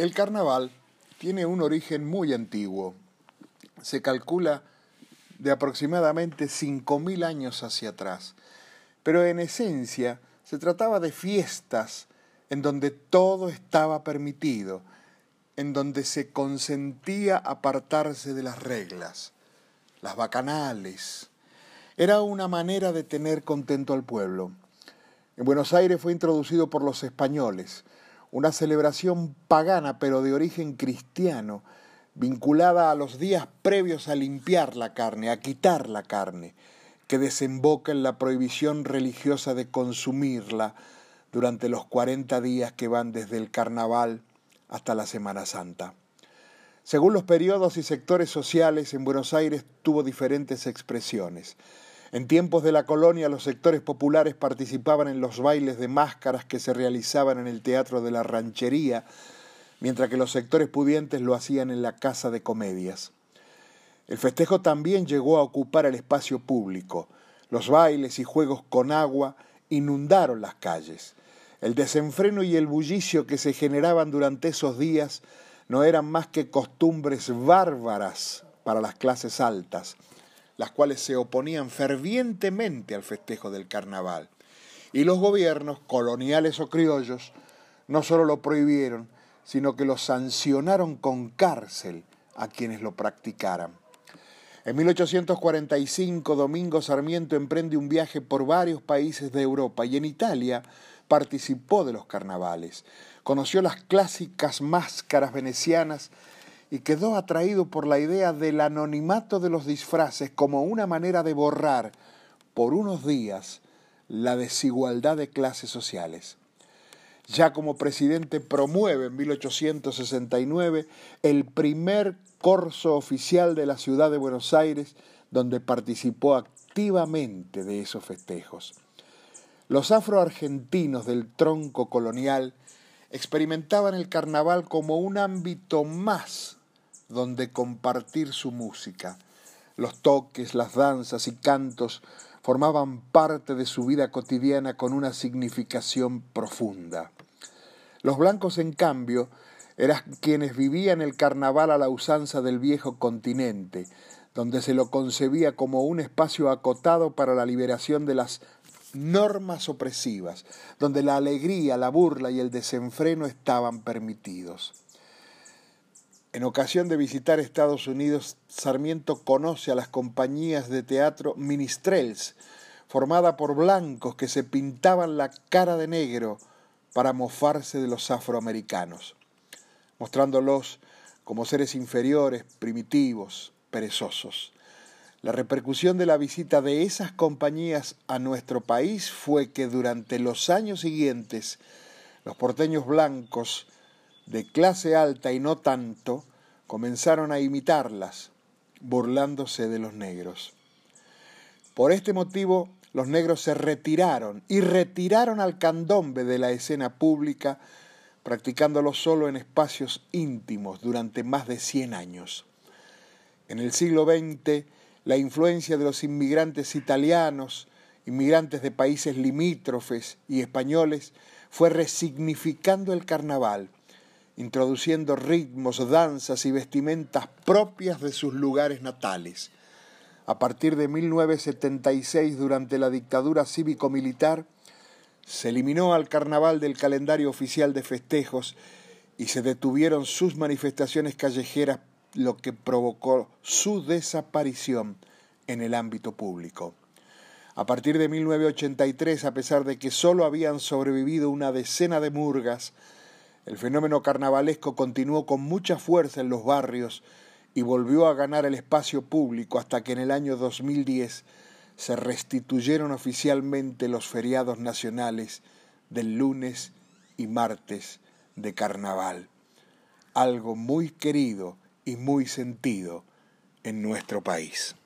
El carnaval tiene un origen muy antiguo. Se calcula de aproximadamente 5.000 años hacia atrás. Pero en esencia se trataba de fiestas en donde todo estaba permitido, en donde se consentía apartarse de las reglas, las bacanales. Era una manera de tener contento al pueblo. En Buenos Aires fue introducido por los españoles, una celebración pagana pero de origen cristiano, vinculada a los días previos a limpiar la carne, a quitar la carne, que desemboca en la prohibición religiosa de consumirla durante los 40 días que van desde el carnaval hasta la Semana Santa. Según los periodos y sectores sociales, en Buenos Aires tuvo diferentes expresiones. En tiempos de la colonia los sectores populares participaban en los bailes de máscaras que se realizaban en el Teatro de la Ranchería, mientras que los sectores pudientes lo hacían en la Casa de Comedias. El festejo también llegó a ocupar el espacio público. Los bailes y juegos con agua inundaron las calles. El desenfreno y el bullicio que se generaban durante esos días no eran más que costumbres bárbaras para las clases altas, las cuales se oponían fervientemente al festejo del carnaval. Y los gobiernos, coloniales o criollos, no solo lo prohibieron, sino que lo sancionaron con cárcel a quienes lo practicaran. En 1845 Domingo Sarmiento emprende un viaje por varios países de Europa y en Italia participó de los carnavales. Conoció las clásicas máscaras venecianas y quedó atraído por la idea del anonimato de los disfraces como una manera de borrar por unos días la desigualdad de clases sociales. Ya como presidente promueve en 1869 el primer corso oficial de la ciudad de Buenos Aires, donde participó activamente de esos festejos. Los afroargentinos del tronco colonial experimentaban el carnaval como un ámbito más donde compartir su música. Los toques, las danzas y cantos formaban parte de su vida cotidiana con una significación profunda. Los blancos, en cambio, eran quienes vivían el carnaval a la usanza del viejo continente, donde se lo concebía como un espacio acotado para la liberación de las normas opresivas, donde la alegría, la burla y el desenfreno estaban permitidos. En ocasión de visitar Estados Unidos, Sarmiento conoce a las compañías de teatro Ministrels, formada por blancos que se pintaban la cara de negro para mofarse de los afroamericanos, mostrándolos como seres inferiores, primitivos, perezosos. La repercusión de la visita de esas compañías a nuestro país fue que durante los años siguientes los porteños blancos de clase alta y no tanto, comenzaron a imitarlas, burlándose de los negros. Por este motivo, los negros se retiraron y retiraron al candombe de la escena pública, practicándolo solo en espacios íntimos durante más de 100 años. En el siglo XX, la influencia de los inmigrantes italianos, inmigrantes de países limítrofes y españoles, fue resignificando el carnaval, introduciendo ritmos, danzas y vestimentas propias de sus lugares natales. A partir de 1976, durante la dictadura cívico-militar, se eliminó al carnaval del calendario oficial de festejos y se detuvieron sus manifestaciones callejeras, lo que provocó su desaparición en el ámbito público. A partir de 1983, a pesar de que solo habían sobrevivido una decena de murgas, el fenómeno carnavalesco continuó con mucha fuerza en los barrios y volvió a ganar el espacio público hasta que en el año 2010 se restituyeron oficialmente los feriados nacionales del lunes y martes de carnaval, algo muy querido y muy sentido en nuestro país.